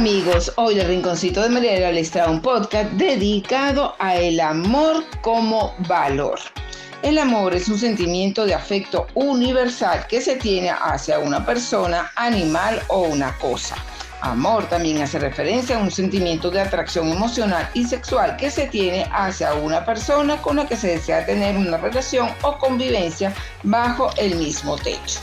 amigos, hoy el Rinconcito de Mariela les trae un podcast dedicado a el amor como valor. El amor es un sentimiento de afecto universal que se tiene hacia una persona, animal o una cosa. Amor también hace referencia a un sentimiento de atracción emocional y sexual que se tiene hacia una persona con la que se desea tener una relación o convivencia bajo el mismo techo.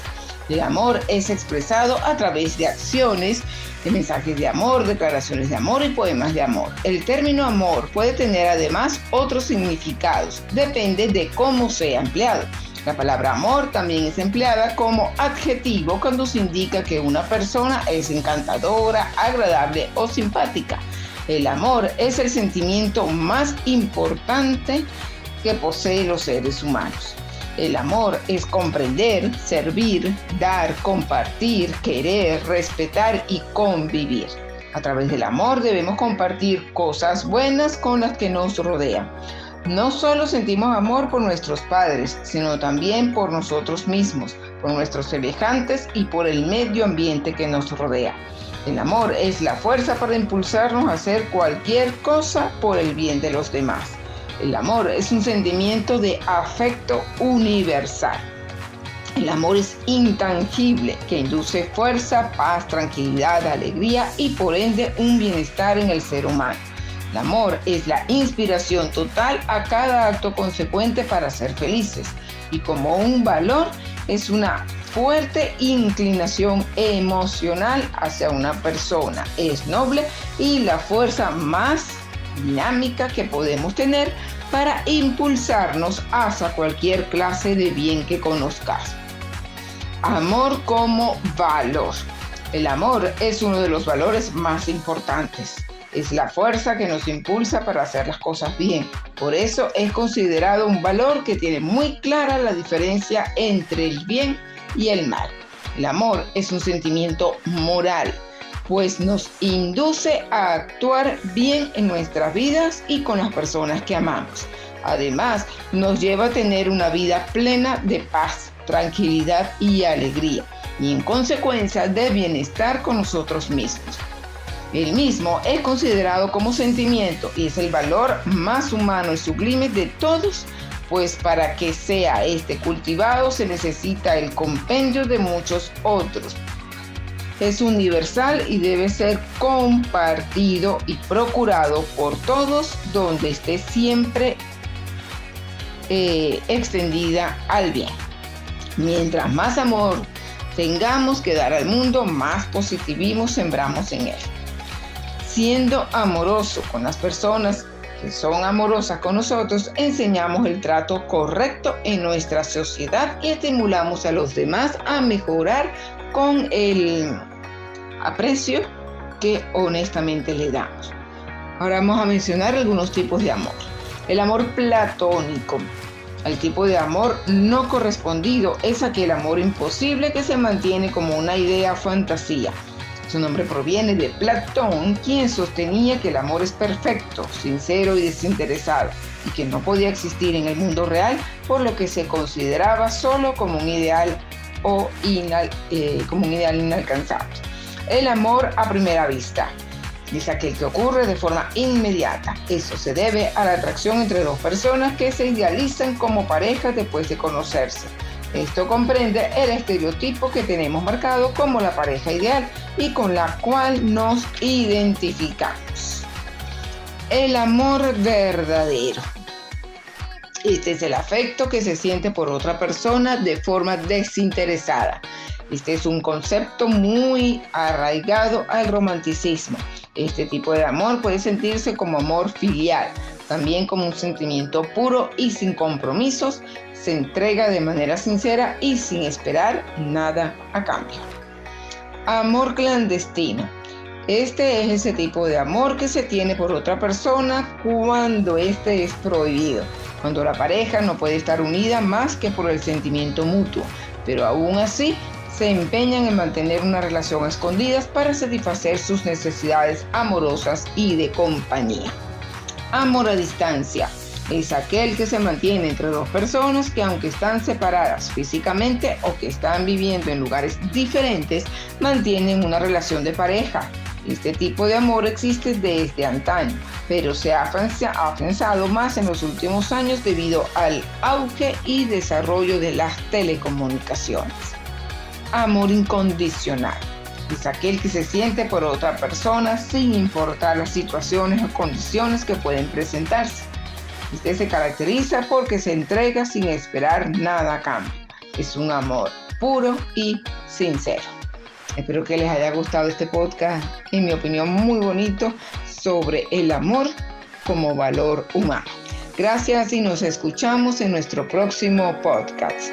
El amor es expresado a través de acciones, de mensajes de amor, declaraciones de amor y poemas de amor. El término amor puede tener además otros significados, depende de cómo sea empleado. La palabra amor también es empleada como adjetivo cuando se indica que una persona es encantadora, agradable o simpática. El amor es el sentimiento más importante que poseen los seres humanos. El amor es comprender, servir, dar, compartir, querer, respetar y convivir. A través del amor debemos compartir cosas buenas con las que nos rodean. No solo sentimos amor por nuestros padres, sino también por nosotros mismos, por nuestros semejantes y por el medio ambiente que nos rodea. El amor es la fuerza para impulsarnos a hacer cualquier cosa por el bien de los demás. El amor es un sentimiento de afecto universal. El amor es intangible que induce fuerza, paz, tranquilidad, alegría y por ende un bienestar en el ser humano. El amor es la inspiración total a cada acto consecuente para ser felices y como un valor es una fuerte inclinación emocional hacia una persona. Es noble y la fuerza más dinámica que podemos tener para impulsarnos hacia cualquier clase de bien que conozcas. Amor como valor. El amor es uno de los valores más importantes. Es la fuerza que nos impulsa para hacer las cosas bien. Por eso es considerado un valor que tiene muy clara la diferencia entre el bien y el mal. El amor es un sentimiento moral pues nos induce a actuar bien en nuestras vidas y con las personas que amamos. Además, nos lleva a tener una vida plena de paz, tranquilidad y alegría, y en consecuencia de bienestar con nosotros mismos. El mismo es considerado como sentimiento y es el valor más humano y sublime de todos, pues para que sea este cultivado se necesita el compendio de muchos otros es universal y debe ser compartido y procurado por todos donde esté siempre eh, extendida al bien. Mientras más amor tengamos que dar al mundo, más positivismo sembramos en él. Siendo amoroso con las personas que son amorosas con nosotros, enseñamos el trato correcto en nuestra sociedad y estimulamos a los demás a mejorar con el aprecio que honestamente le damos. Ahora vamos a mencionar algunos tipos de amor. El amor platónico. El tipo de amor no correspondido es aquel amor imposible que se mantiene como una idea fantasía. Su nombre proviene de Platón, quien sostenía que el amor es perfecto, sincero y desinteresado, y que no podía existir en el mundo real, por lo que se consideraba solo como un ideal o eh, como un ideal inalcanzable. El amor a primera vista es aquel que ocurre de forma inmediata. Eso se debe a la atracción entre dos personas que se idealizan como pareja después de conocerse. Esto comprende el estereotipo que tenemos marcado como la pareja ideal y con la cual nos identificamos. El amor verdadero. Este es el afecto que se siente por otra persona de forma desinteresada. Este es un concepto muy arraigado al romanticismo. Este tipo de amor puede sentirse como amor filial, también como un sentimiento puro y sin compromisos, se entrega de manera sincera y sin esperar nada a cambio. Amor clandestino. Este es ese tipo de amor que se tiene por otra persona cuando este es prohibido cuando la pareja no puede estar unida más que por el sentimiento mutuo, pero aún así se empeñan en mantener una relación a escondidas para satisfacer sus necesidades amorosas y de compañía. Amor a distancia es aquel que se mantiene entre dos personas que aunque están separadas físicamente o que están viviendo en lugares diferentes, mantienen una relación de pareja. Este tipo de amor existe desde antaño, pero se ha afianzado más en los últimos años debido al auge y desarrollo de las telecomunicaciones. Amor incondicional es aquel que se siente por otra persona sin importar las situaciones o condiciones que pueden presentarse. Este se caracteriza porque se entrega sin esperar nada a cambio. Es un amor puro y sincero. Espero que les haya gustado este podcast, en mi opinión muy bonito, sobre el amor como valor humano. Gracias y nos escuchamos en nuestro próximo podcast.